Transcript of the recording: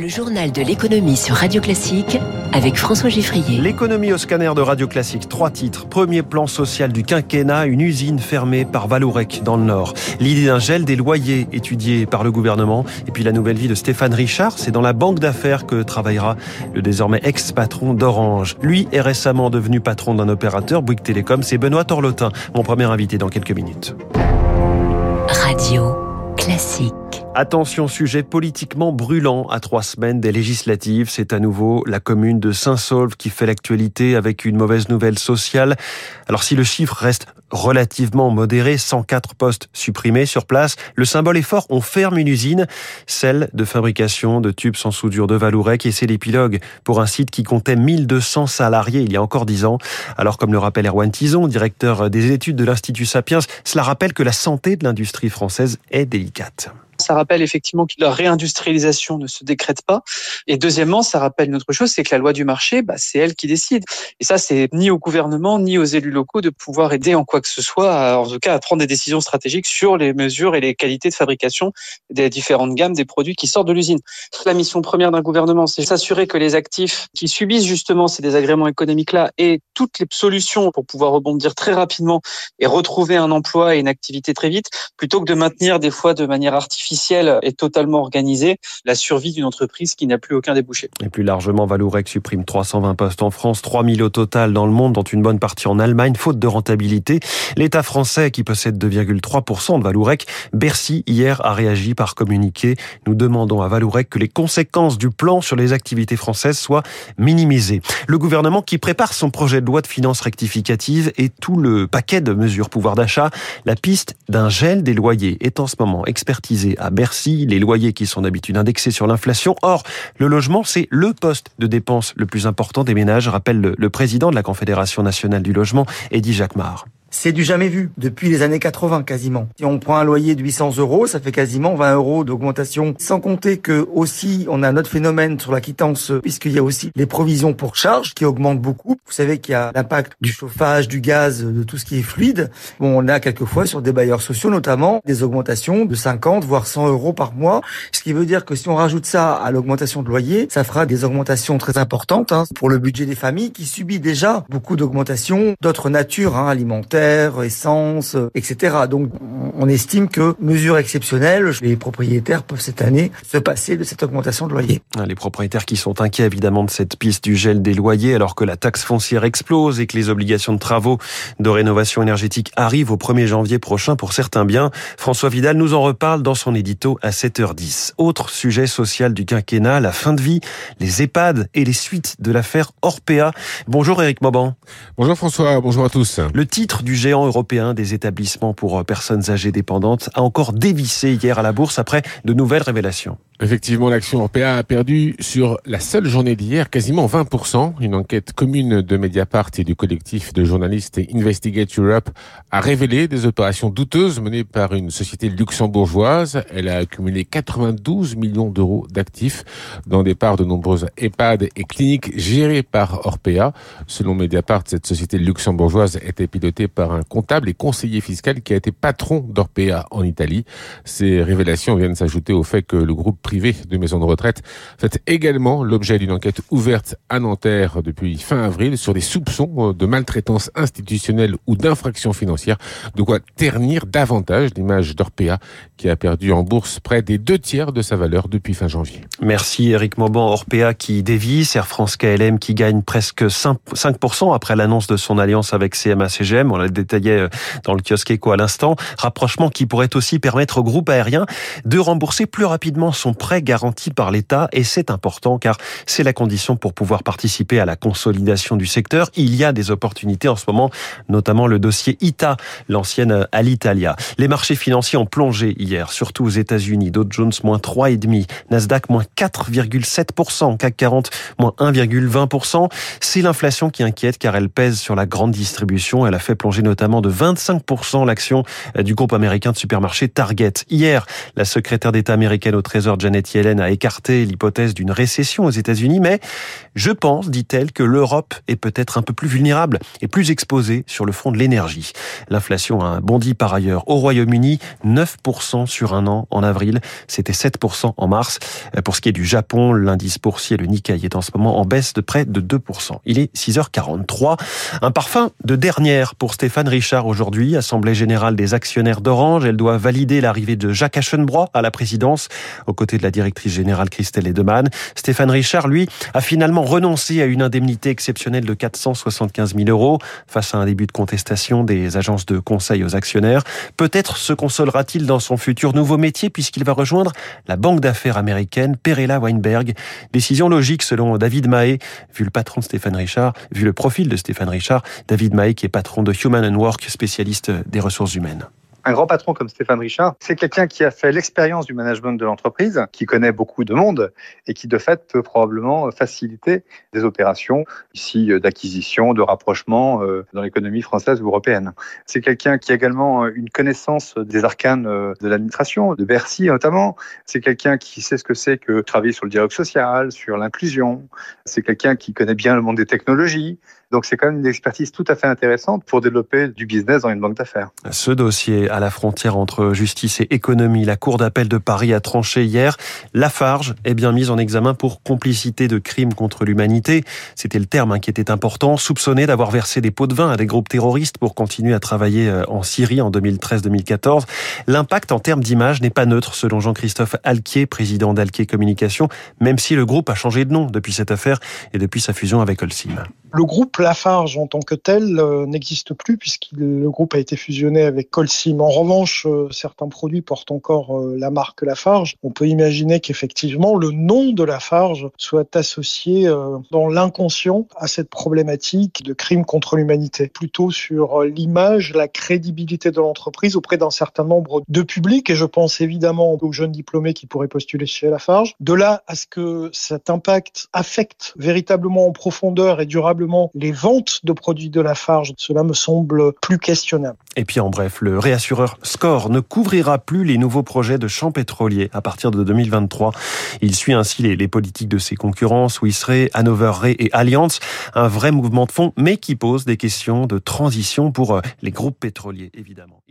Le journal de l'économie sur Radio Classique avec François Giffrier. L'économie au scanner de Radio Classique. Trois titres. Premier plan social du quinquennat, une usine fermée par Valourec dans le Nord. L'idée d'un gel des loyers étudié par le gouvernement. Et puis la nouvelle vie de Stéphane Richard. C'est dans la banque d'affaires que travaillera le désormais ex-patron d'Orange. Lui est récemment devenu patron d'un opérateur, Bouygues Télécom. C'est Benoît Torlotin, mon premier invité dans quelques minutes. Radio Classique. Attention, sujet politiquement brûlant à trois semaines des législatives. C'est à nouveau la commune de Saint-Saulve qui fait l'actualité avec une mauvaise nouvelle sociale. Alors si le chiffre reste relativement modéré, 104 postes supprimés sur place, le symbole est fort, on ferme une usine, celle de fabrication de tubes sans soudure de Valourec et c'est l'épilogue pour un site qui comptait 1200 salariés il y a encore 10 ans. Alors comme le rappelle Erwan Tison, directeur des études de l'Institut Sapiens, cela rappelle que la santé de l'industrie française est délicate. Ça rappelle effectivement que la réindustrialisation ne se décrète pas. Et deuxièmement, ça rappelle une autre chose, c'est que la loi du marché, bah, c'est elle qui décide. Et ça, c'est ni au gouvernement ni aux élus locaux de pouvoir aider en quoi que ce soit, en tout cas à prendre des décisions stratégiques sur les mesures et les qualités de fabrication des différentes gammes des produits qui sortent de l'usine. La mission première d'un gouvernement, c'est s'assurer que les actifs qui subissent justement ces désagréments économiques-là aient toutes les solutions pour pouvoir rebondir très rapidement et retrouver un emploi et une activité très vite, plutôt que de maintenir des fois de manière artificielle est totalement organisé, la survie d'une entreprise qui n'a plus aucun débouché. Et plus largement, Valourec supprime 320 postes en France, 3000 au total dans le monde, dont une bonne partie en Allemagne, faute de rentabilité. L'État français, qui possède 2,3% de Valourec, Bercy, hier, a réagi par communiqué. Nous demandons à Valourec que les conséquences du plan sur les activités françaises soient minimisées. Le gouvernement qui prépare son projet de loi de finances rectificative et tout le paquet de mesures pouvoir d'achat, la piste d'un gel des loyers est en ce moment expertisée à Bercy, les loyers qui sont d'habitude indexés sur l'inflation. Or, le logement, c'est le poste de dépense le plus important des ménages, rappelle le, président de la Confédération nationale du logement, Eddie Jacquemart. C'est du jamais vu depuis les années 80 quasiment. Si on prend un loyer de 800 euros, ça fait quasiment 20 euros d'augmentation. Sans compter que aussi on a un autre phénomène sur la quittance puisqu'il y a aussi les provisions pour charges qui augmentent beaucoup. Vous savez qu'il y a l'impact du chauffage, du gaz, de tout ce qui est fluide. Bon, on a quelquefois sur des bailleurs sociaux notamment des augmentations de 50 voire 100 euros par mois. Ce qui veut dire que si on rajoute ça à l'augmentation de loyer, ça fera des augmentations très importantes hein, pour le budget des familles qui subit déjà beaucoup d'augmentations d'autres natures hein, alimentaires essence, etc. Donc on estime que, mesure exceptionnelle, les propriétaires peuvent cette année se passer de cette augmentation de loyer. Ah, les propriétaires qui sont inquiets évidemment de cette piste du gel des loyers alors que la taxe foncière explose et que les obligations de travaux de rénovation énergétique arrivent au 1er janvier prochain pour certains biens. François Vidal nous en reparle dans son édito à 7h10. Autre sujet social du quinquennat, la fin de vie, les EHPAD et les suites de l'affaire Orpea. Bonjour Eric Mauban. Bonjour François, bonjour à tous. Le titre du du géant européen des établissements pour personnes âgées dépendantes a encore dévissé hier à la bourse après de nouvelles révélations. Effectivement, l'action Orpea a perdu sur la seule journée d'hier quasiment 20%. Une enquête commune de Mediapart et du collectif de journalistes Investigate Europe a révélé des opérations douteuses menées par une société luxembourgeoise. Elle a accumulé 92 millions d'euros d'actifs dans des parts de nombreuses EHPAD et cliniques gérées par Orpea. Selon Mediapart, cette société luxembourgeoise était pilotée par un comptable et conseiller fiscal qui a été patron d'Orpea en Italie. Ces révélations viennent s'ajouter au fait que le groupe privé de maisons de retraite fait également l'objet d'une enquête ouverte à Nanterre depuis fin avril sur des soupçons euh, de maltraitance institutionnelle ou d'infraction financière, de quoi ternir davantage l'image d'Orpea qui a perdu en bourse près des deux tiers de sa valeur depuis fin janvier. Merci Eric Mauban. Orpea qui dévisse, Air France KLM qui gagne presque 5% après l'annonce de son alliance avec CMA-CGM. On l'a détaillé euh, dans le kiosque Eco à l'instant. Rapprochement qui pourrait aussi permettre au groupe aérien de rembourser plus rapidement son prêt garanti par l'État et c'est important car c'est la condition pour pouvoir participer à la consolidation du secteur. Il y a des opportunités en ce moment, notamment le dossier ITA, l'ancienne Alitalia. Les marchés financiers ont plongé hier, surtout aux États-Unis. Dow Jones moins 3,5, Nasdaq moins 4,7%, CAC 40 moins 1,20%. C'est l'inflation qui inquiète car elle pèse sur la grande distribution. Elle a fait plonger notamment de 25% l'action du groupe américain de supermarché Target. Hier, la secrétaire d'État américaine au Trésor Janet Yellen a écarté l'hypothèse d'une récession aux États-Unis, mais je pense, dit-elle, que l'Europe est peut-être un peu plus vulnérable et plus exposée sur le front de l'énergie. L'inflation a bondi par ailleurs au Royaume-Uni, 9% sur un an en avril, c'était 7% en mars. Pour ce qui est du Japon, l'indice boursier, le Nikkei, est en ce moment en baisse de près de 2%. Il est 6h43. Un parfum de dernière pour Stéphane Richard aujourd'hui, Assemblée générale des actionnaires d'Orange. Elle doit valider l'arrivée de Jacques Aschenbrois à la présidence, aux côtés de la directrice générale Christelle Edeman. Stéphane Richard, lui, a finalement renoncé à une indemnité exceptionnelle de 475 000 euros face à un début de contestation des agences de conseil aux actionnaires. Peut-être se consolera-t-il dans son futur nouveau métier puisqu'il va rejoindre la banque d'affaires américaine Perella Weinberg. Décision logique selon David Mahé, vu le patron Stéphane Richard, vu le profil de Stéphane Richard, David Mahé qui est patron de and Work, spécialiste des ressources humaines. Un grand patron comme Stéphane Richard, c'est quelqu'un qui a fait l'expérience du management de l'entreprise, qui connaît beaucoup de monde et qui de fait peut probablement faciliter des opérations ici d'acquisition, de rapprochement euh, dans l'économie française ou européenne. C'est quelqu'un qui a également une connaissance des arcanes euh, de l'administration, de Bercy notamment. C'est quelqu'un qui sait ce que c'est que travailler sur le dialogue social, sur l'inclusion. C'est quelqu'un qui connaît bien le monde des technologies. Donc c'est quand même une expertise tout à fait intéressante pour développer du business dans une banque d'affaires. Ce dossier à la frontière entre justice et économie, la Cour d'appel de Paris a tranché hier. Lafarge est bien mise en examen pour complicité de crimes contre l'humanité. C'était le terme hein, qui était important, soupçonné d'avoir versé des pots de vin à des groupes terroristes pour continuer à travailler euh, en Syrie en 2013-2014. L'impact en termes d'image n'est pas neutre selon Jean-Christophe Alquier, président d'Alquier Communication, même si le groupe a changé de nom depuis cette affaire et depuis sa fusion avec Holcim. Le groupe Lafarge en tant que tel euh, n'existe plus puisque le groupe a été fusionné avec Colsim. En revanche, euh, certains produits portent encore euh, la marque Lafarge. On peut imaginer qu'effectivement le nom de Lafarge soit associé dans l'inconscient à cette problématique de crime contre l'humanité, plutôt sur l'image, la crédibilité de l'entreprise auprès d'un certain nombre de publics. Et je pense évidemment aux jeunes diplômés qui pourraient postuler chez Lafarge. De là à ce que cet impact affecte véritablement en profondeur et durablement les ventes de produits de Lafarge. Cela me semble plus questionnable. Et puis en bref, le réassureur Score ne couvrira plus les nouveaux projets de champs pétroliers à partir de 2023. Il suit ainsi les, politiques de ses concurrents, Swiss Re, Hanover Re et Allianz. Un vrai mouvement de fond, mais qui pose des questions de transition pour euh, les groupes pétroliers, évidemment.